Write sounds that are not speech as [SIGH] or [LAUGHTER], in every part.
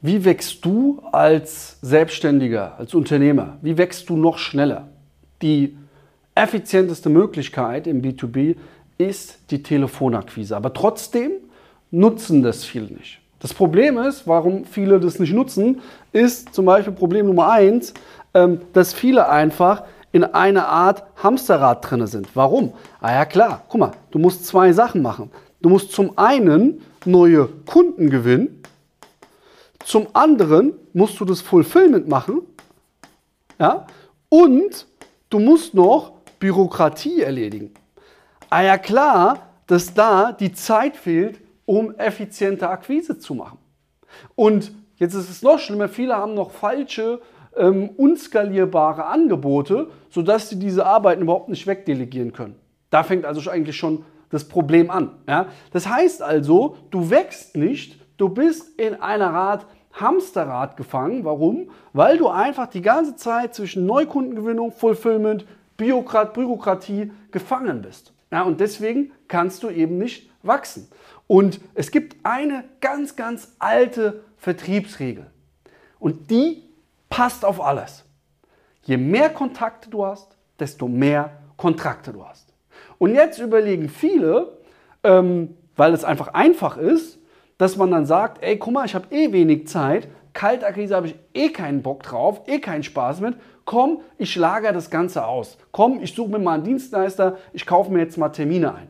Wie wächst du als Selbstständiger, als Unternehmer? Wie wächst du noch schneller? Die effizienteste Möglichkeit im B2B ist die Telefonakquise. Aber trotzdem nutzen das viele nicht. Das Problem ist, warum viele das nicht nutzen, ist zum Beispiel Problem Nummer eins, ähm, dass viele einfach in einer Art Hamsterrad drin sind. Warum? Ah ja klar, guck mal, du musst zwei Sachen machen. Du musst zum einen neue Kunden gewinnen, zum anderen musst du das Fulfillment machen, ja, und du musst noch Bürokratie erledigen. Ah ja klar, dass da die Zeit fehlt, um effiziente Akquise zu machen. Und jetzt ist es noch schlimmer, viele haben noch falsche, ähm, unskalierbare Angebote, sodass sie diese Arbeiten überhaupt nicht wegdelegieren können. Da fängt also eigentlich schon das Problem an. Ja? Das heißt also, du wächst nicht, du bist in einer Art Hamsterrad gefangen. Warum? Weil du einfach die ganze Zeit zwischen Neukundengewinnung, Fulfillment, Bürokrat, Bürokratie gefangen bist. Ja, und deswegen kannst du eben nicht wachsen. Und es gibt eine ganz, ganz alte Vertriebsregel. Und die passt auf alles. Je mehr Kontakte du hast, desto mehr Kontrakte du hast. Und jetzt überlegen viele, ähm, weil es einfach einfach ist, dass man dann sagt, ey, guck mal, ich habe eh wenig Zeit, Kaltakquise habe ich eh keinen Bock drauf, eh keinen Spaß mit. Komm, ich lagere das Ganze aus. Komm, ich suche mir mal einen Dienstleister, ich kaufe mir jetzt mal Termine ein.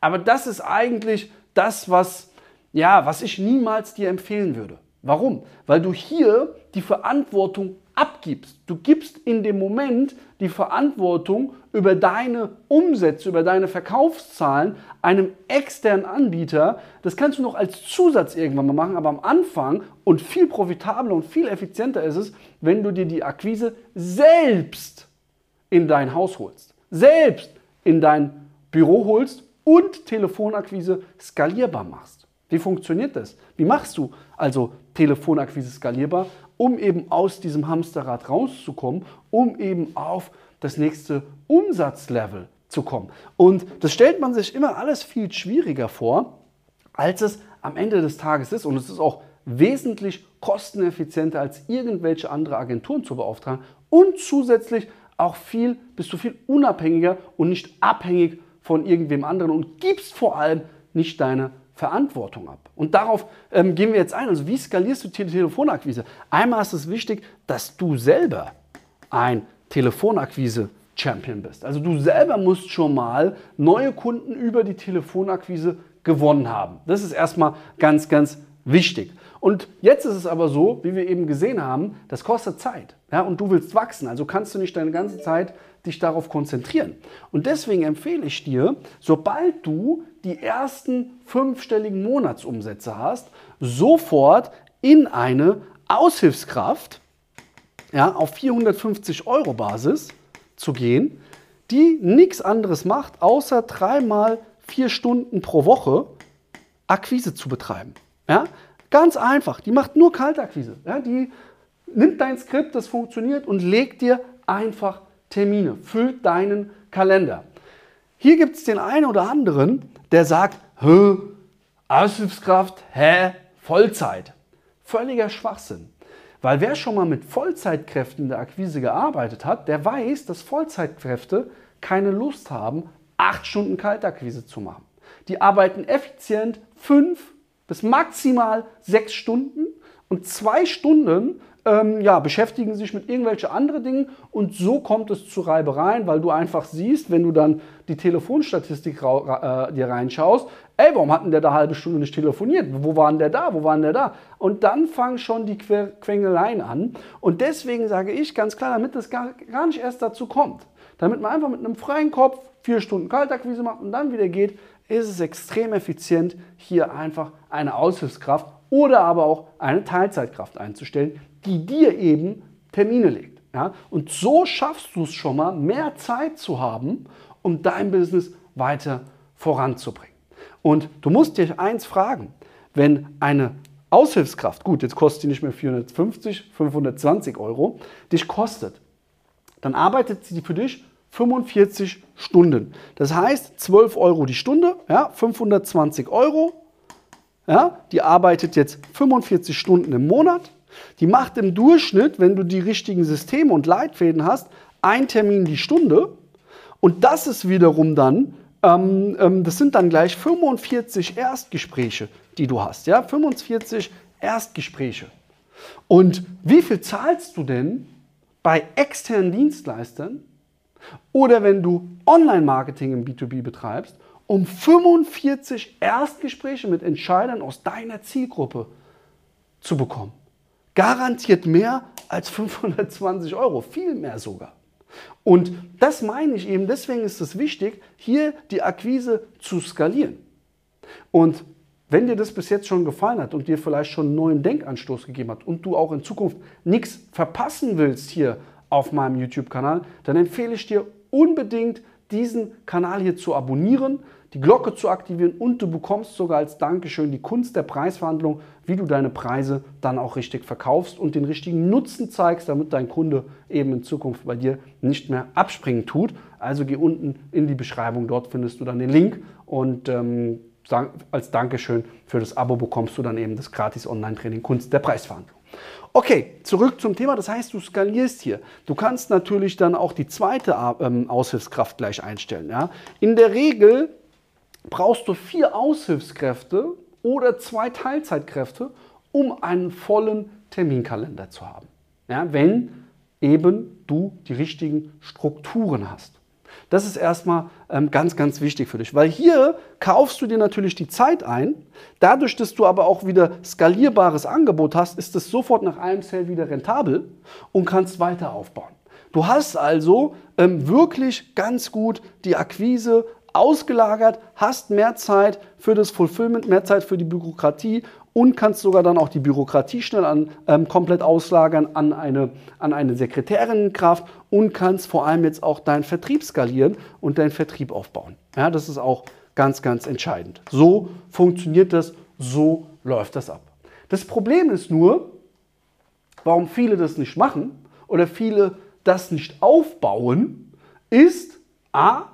Aber das ist eigentlich das, was, ja, was ich niemals dir empfehlen würde. Warum? Weil du hier die Verantwortung abgibst. Du gibst in dem Moment die Verantwortung über deine Umsätze, über deine Verkaufszahlen einem externen Anbieter. Das kannst du noch als Zusatz irgendwann mal machen, aber am Anfang und viel profitabler und viel effizienter ist es, wenn du dir die Akquise selbst in dein Haus holst, selbst in dein Büro holst und Telefonakquise skalierbar machst. Wie funktioniert das? Wie machst du also Telefonakquise skalierbar? um eben aus diesem Hamsterrad rauszukommen, um eben auf das nächste Umsatzlevel zu kommen. Und das stellt man sich immer alles viel schwieriger vor, als es am Ende des Tages ist. Und es ist auch wesentlich kosteneffizienter als irgendwelche andere Agenturen zu beauftragen. Und zusätzlich auch viel, bist du viel unabhängiger und nicht abhängig von irgendwem anderen und gibst vor allem nicht deine Verantwortung ab. Und darauf ähm, gehen wir jetzt ein. Also wie skalierst du die Telefonakquise? Einmal ist es wichtig, dass du selber ein Telefonakquise-Champion bist. Also du selber musst schon mal neue Kunden über die Telefonakquise gewonnen haben. Das ist erstmal ganz, ganz wichtig. Und jetzt ist es aber so, wie wir eben gesehen haben, das kostet Zeit. Ja, und du willst wachsen, also kannst du nicht deine ganze Zeit dich darauf konzentrieren. Und deswegen empfehle ich dir, sobald du die ersten fünfstelligen Monatsumsätze hast, sofort in eine Aushilfskraft ja, auf 450 Euro Basis zu gehen, die nichts anderes macht, außer dreimal vier Stunden pro Woche Akquise zu betreiben. Ja? Ganz einfach. Die macht nur Kaltakquise. Ja? Die nimmt dein Skript, das funktioniert und legt dir einfach Termine. Füllt deinen Kalender. Hier gibt es den einen oder anderen, der sagt, hä, Aushilfskraft, hä, Vollzeit. Völliger Schwachsinn. Weil wer schon mal mit Vollzeitkräften in der Akquise gearbeitet hat, der weiß, dass Vollzeitkräfte keine Lust haben, acht Stunden Kaltakquise zu machen. Die arbeiten effizient fünf bis maximal sechs Stunden und zwei Stunden ähm, ja, beschäftigen sich mit irgendwelchen anderen Dingen und so kommt es zu Reibereien, weil du einfach siehst, wenn du dann die Telefonstatistik äh, dir reinschaust, ey, warum hat denn der da halbe Stunde nicht telefoniert? Wo war denn der da? Wo war denn der da? Und dann fangen schon die Quengeleien an. Und deswegen sage ich ganz klar, damit es gar, gar nicht erst dazu kommt, damit man einfach mit einem freien Kopf vier Stunden Kaltakquise macht und dann wieder geht, ist es extrem effizient, hier einfach eine Aushilfskraft oder aber auch eine Teilzeitkraft einzustellen, die dir eben Termine legt. Ja? Und so schaffst du es schon mal, mehr Zeit zu haben, um dein Business weiter voranzubringen. Und du musst dich eins fragen, wenn eine Aushilfskraft, gut, jetzt kostet die nicht mehr 450, 520 Euro, dich kostet, dann arbeitet sie für dich 45 Stunden. Das heißt 12 Euro die Stunde, ja, 520 Euro ja, die arbeitet jetzt 45 Stunden im Monat. Die macht im Durchschnitt, wenn du die richtigen Systeme und Leitfäden hast, ein Termin die Stunde. Und das ist wiederum dann, ähm, ähm, das sind dann gleich 45 Erstgespräche, die du hast. Ja? 45 Erstgespräche. Und wie viel zahlst du denn bei externen Dienstleistern oder wenn du Online-Marketing im B2B betreibst, um 45 Erstgespräche mit Entscheidern aus deiner Zielgruppe zu bekommen? Garantiert mehr als 520 Euro, viel mehr sogar. Und das meine ich eben, deswegen ist es wichtig, hier die Akquise zu skalieren. Und wenn dir das bis jetzt schon gefallen hat und dir vielleicht schon einen neuen Denkanstoß gegeben hat und du auch in Zukunft nichts verpassen willst hier auf meinem YouTube-Kanal, dann empfehle ich dir unbedingt, diesen Kanal hier zu abonnieren, die Glocke zu aktivieren und du bekommst sogar als Dankeschön die Kunst der Preisverhandlung, wie du deine Preise dann auch richtig verkaufst und den richtigen Nutzen zeigst, damit dein Kunde eben in Zukunft bei dir nicht mehr abspringen tut. Also geh unten in die Beschreibung, dort findest du dann den Link und ähm, als Dankeschön für das Abo bekommst du dann eben das gratis Online-Training Kunst der Preisverhandlung. Okay, zurück zum Thema. Das heißt, du skalierst hier. Du kannst natürlich dann auch die zweite ähm, Aushilfskraft gleich einstellen. Ja? In der Regel brauchst du vier Aushilfskräfte oder zwei Teilzeitkräfte, um einen vollen Terminkalender zu haben. Ja, wenn eben du die richtigen Strukturen hast. Das ist erstmal ähm, ganz, ganz wichtig für dich, weil hier kaufst du dir natürlich die Zeit ein. Dadurch, dass du aber auch wieder skalierbares Angebot hast, ist es sofort nach einem Sale wieder rentabel und kannst weiter aufbauen. Du hast also ähm, wirklich ganz gut die Akquise ausgelagert, hast mehr Zeit für das Fulfillment, mehr Zeit für die Bürokratie und kannst sogar dann auch die Bürokratie schnell an, ähm, komplett auslagern an eine, an eine Sekretärinnenkraft und kannst vor allem jetzt auch deinen Vertrieb skalieren und deinen Vertrieb aufbauen. Ja, das ist auch ganz, ganz entscheidend. So funktioniert das, so läuft das ab. Das Problem ist nur, warum viele das nicht machen oder viele das nicht aufbauen, ist A,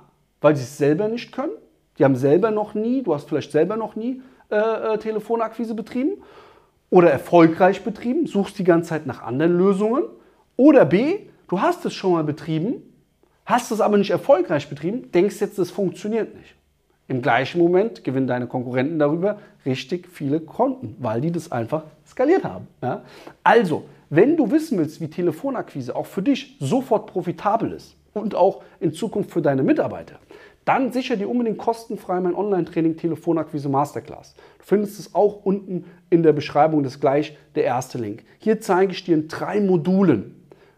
weil sie es selber nicht können. Die haben selber noch nie, du hast vielleicht selber noch nie äh, äh, Telefonakquise betrieben oder erfolgreich betrieben, suchst die ganze Zeit nach anderen Lösungen. Oder B, du hast es schon mal betrieben, hast es aber nicht erfolgreich betrieben, denkst jetzt, das funktioniert nicht. Im gleichen Moment gewinnen deine Konkurrenten darüber richtig viele Konten, weil die das einfach skaliert haben. Ja? Also, wenn du wissen willst, wie Telefonakquise auch für dich sofort profitabel ist und auch in Zukunft für deine Mitarbeiter, dann sicher dir unbedingt kostenfrei mein Online-Training Telefonakquise Masterclass. Du findest es auch unten in der Beschreibung, das gleich der erste Link. Hier zeige ich dir in drei Modulen,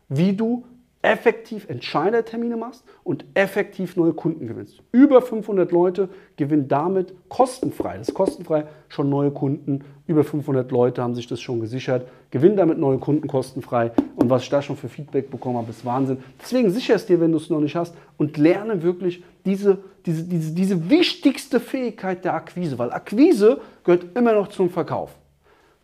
wie du effektiv Entscheidertermine machst und effektiv neue Kunden gewinnst. Über 500 Leute gewinnen damit kostenfrei, das ist kostenfrei, schon neue Kunden. Über 500 Leute haben sich das schon gesichert, gewinnen damit neue Kunden kostenfrei. Und was ich da schon für Feedback bekommen habe, ist Wahnsinn. Deswegen sicher es dir, wenn du es noch nicht hast und lerne wirklich diese, diese, diese, diese wichtigste Fähigkeit der Akquise, weil Akquise gehört immer noch zum Verkauf.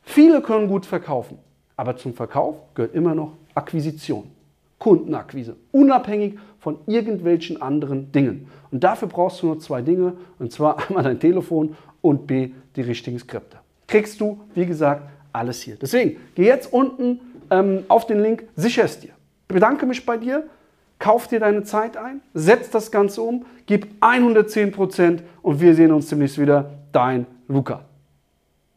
Viele können gut verkaufen, aber zum Verkauf gehört immer noch Akquisition. Kundenakquise, unabhängig von irgendwelchen anderen Dingen. Und dafür brauchst du nur zwei Dinge, und zwar [LAUGHS] einmal dein Telefon und B, die richtigen Skripte. Kriegst du, wie gesagt, alles hier. Deswegen, geh jetzt unten ähm, auf den Link, sicher es dir. Bedanke mich bei dir, kauf dir deine Zeit ein, setz das Ganze um, gib 110% und wir sehen uns demnächst wieder. Dein Luca.